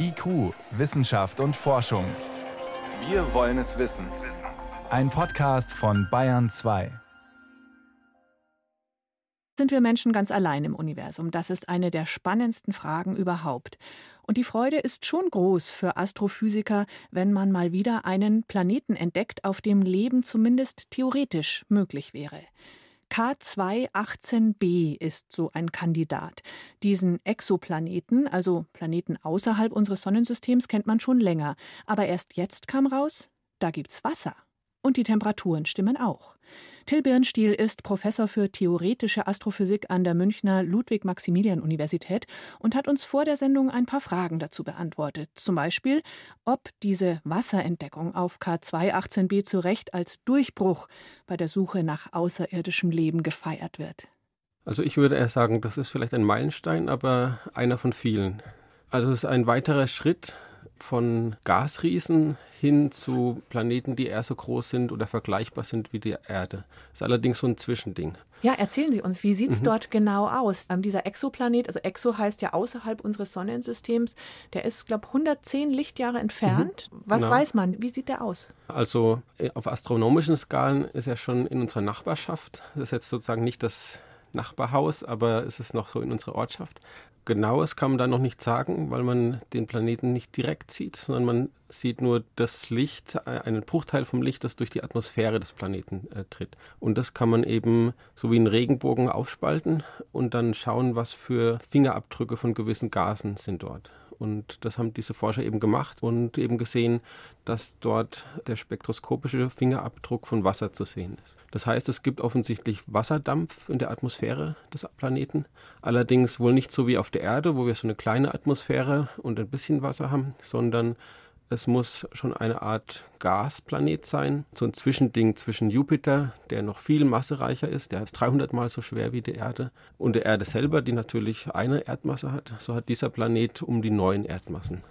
IQ, Wissenschaft und Forschung. Wir wollen es wissen. Ein Podcast von Bayern 2. Sind wir Menschen ganz allein im Universum? Das ist eine der spannendsten Fragen überhaupt. Und die Freude ist schon groß für Astrophysiker, wenn man mal wieder einen Planeten entdeckt, auf dem Leben zumindest theoretisch möglich wäre. K218b ist so ein Kandidat. Diesen Exoplaneten, also Planeten außerhalb unseres Sonnensystems, kennt man schon länger. Aber erst jetzt kam raus, da gibt's Wasser. Und die Temperaturen stimmen auch. Till Birnstiel ist Professor für theoretische Astrophysik an der Münchner Ludwig-Maximilian-Universität und hat uns vor der Sendung ein paar Fragen dazu beantwortet. Zum Beispiel, ob diese Wasserentdeckung auf K218b zu Recht als Durchbruch bei der Suche nach außerirdischem Leben gefeiert wird. Also ich würde eher sagen, das ist vielleicht ein Meilenstein, aber einer von vielen. Also es ist ein weiterer Schritt von Gasriesen hin zu Planeten, die eher so groß sind oder vergleichbar sind wie die Erde. Das ist allerdings so ein Zwischending. Ja, erzählen Sie uns, wie sieht es mhm. dort genau aus? Ähm, dieser Exoplanet, also Exo heißt ja außerhalb unseres Sonnensystems, der ist, glaube ich, 110 Lichtjahre entfernt. Mhm. Was genau. weiß man? Wie sieht der aus? Also äh, auf astronomischen Skalen ist er schon in unserer Nachbarschaft. Das ist jetzt sozusagen nicht das Nachbarhaus, aber es ist noch so in unserer Ortschaft. Genaues kann man da noch nicht sagen, weil man den Planeten nicht direkt sieht, sondern man sieht nur das Licht, äh, einen Bruchteil vom Licht, das durch die Atmosphäre des Planeten äh, tritt. Und das kann man eben so wie einen Regenbogen aufspalten und dann schauen, was für Fingerabdrücke von gewissen Gasen sind dort. Und das haben diese Forscher eben gemacht und eben gesehen, dass dort der spektroskopische Fingerabdruck von Wasser zu sehen ist. Das heißt, es gibt offensichtlich Wasserdampf in der Atmosphäre des Planeten. Allerdings wohl nicht so wie auf der Erde, wo wir so eine kleine Atmosphäre und ein bisschen Wasser haben, sondern es muss schon eine Art Gasplanet sein, so ein Zwischending zwischen Jupiter, der noch viel massereicher ist, der ist 300 mal so schwer wie die Erde, und der Erde selber, die natürlich eine Erdmasse hat. So hat dieser Planet um die neun Erdmassen.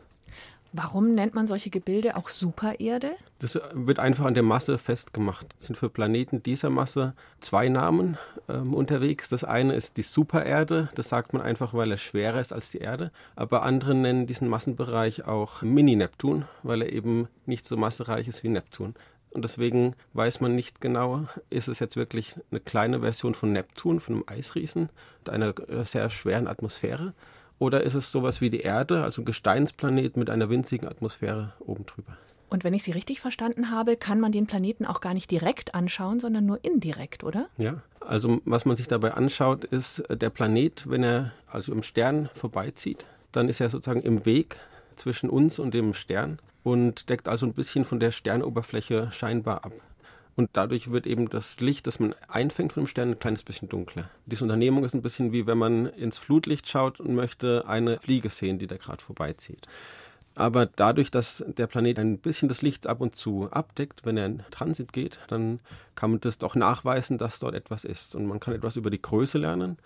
Warum nennt man solche Gebilde auch Supererde? Das wird einfach an der Masse festgemacht. Es sind für Planeten dieser Masse zwei Namen ähm, unterwegs. Das eine ist die Supererde, das sagt man einfach, weil er schwerer ist als die Erde. Aber andere nennen diesen Massenbereich auch Mini-Neptun, weil er eben nicht so massereich ist wie Neptun. Und deswegen weiß man nicht genau, ist es jetzt wirklich eine kleine Version von Neptun, von einem Eisriesen, mit einer äh, sehr schweren Atmosphäre oder ist es sowas wie die Erde, also ein Gesteinsplanet mit einer winzigen Atmosphäre oben drüber? Und wenn ich Sie richtig verstanden habe, kann man den Planeten auch gar nicht direkt anschauen, sondern nur indirekt, oder? Ja, also was man sich dabei anschaut, ist der Planet, wenn er also im Stern vorbeizieht, dann ist er sozusagen im Weg zwischen uns und dem Stern und deckt also ein bisschen von der Sternoberfläche scheinbar ab. Und dadurch wird eben das Licht, das man einfängt von dem Stern, ein kleines bisschen dunkler. Diese Unternehmung ist ein bisschen wie wenn man ins Flutlicht schaut und möchte eine Fliege sehen, die da gerade vorbeizieht. Aber dadurch, dass der Planet ein bisschen das Licht ab und zu abdeckt, wenn er in Transit geht, dann kann man das doch nachweisen, dass dort etwas ist. Und man kann etwas über die Größe lernen.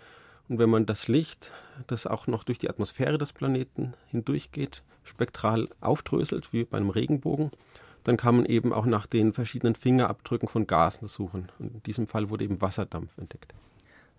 Und wenn man das Licht, das auch noch durch die Atmosphäre des Planeten hindurchgeht, spektral aufdröselt, wie bei einem Regenbogen, dann kann man eben auch nach den verschiedenen Fingerabdrücken von Gasen suchen. Und in diesem Fall wurde eben Wasserdampf entdeckt.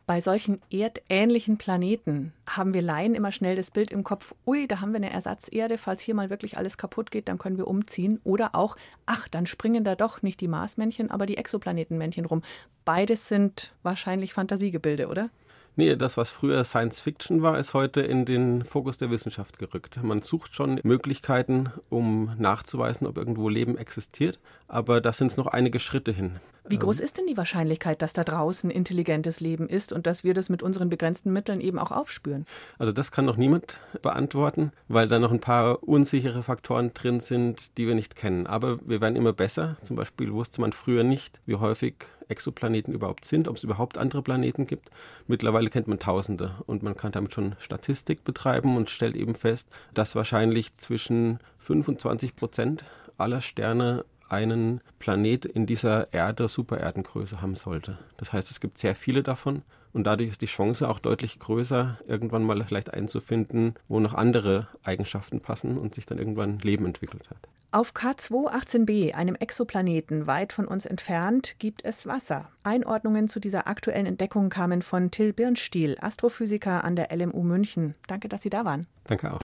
Bei solchen erdähnlichen Planeten haben wir Laien immer schnell das Bild im Kopf, ui, da haben wir eine Ersatzerde, falls hier mal wirklich alles kaputt geht, dann können wir umziehen. Oder auch, ach, dann springen da doch nicht die Marsmännchen, aber die Exoplanetenmännchen rum. Beides sind wahrscheinlich Fantasiegebilde, oder? Nee, das, was früher Science Fiction war, ist heute in den Fokus der Wissenschaft gerückt. Man sucht schon Möglichkeiten, um nachzuweisen, ob irgendwo Leben existiert, aber da sind es noch einige Schritte hin. Wie groß ist denn die Wahrscheinlichkeit, dass da draußen intelligentes Leben ist und dass wir das mit unseren begrenzten Mitteln eben auch aufspüren? Also das kann noch niemand beantworten, weil da noch ein paar unsichere Faktoren drin sind, die wir nicht kennen. Aber wir werden immer besser. Zum Beispiel wusste man früher nicht, wie häufig Exoplaneten überhaupt sind, ob es überhaupt andere Planeten gibt. Mittlerweile kennt man Tausende und man kann damit schon Statistik betreiben und stellt eben fest, dass wahrscheinlich zwischen 25 Prozent aller Sterne einen Planet in dieser Erde Supererdengröße haben sollte. Das heißt, es gibt sehr viele davon und dadurch ist die Chance auch deutlich größer, irgendwann mal vielleicht einzufinden, wo noch andere Eigenschaften passen und sich dann irgendwann Leben entwickelt hat. Auf K218b, einem Exoplaneten weit von uns entfernt, gibt es Wasser. Einordnungen zu dieser aktuellen Entdeckung kamen von Till Birnstiel, Astrophysiker an der LMU München. Danke, dass Sie da waren. Danke auch.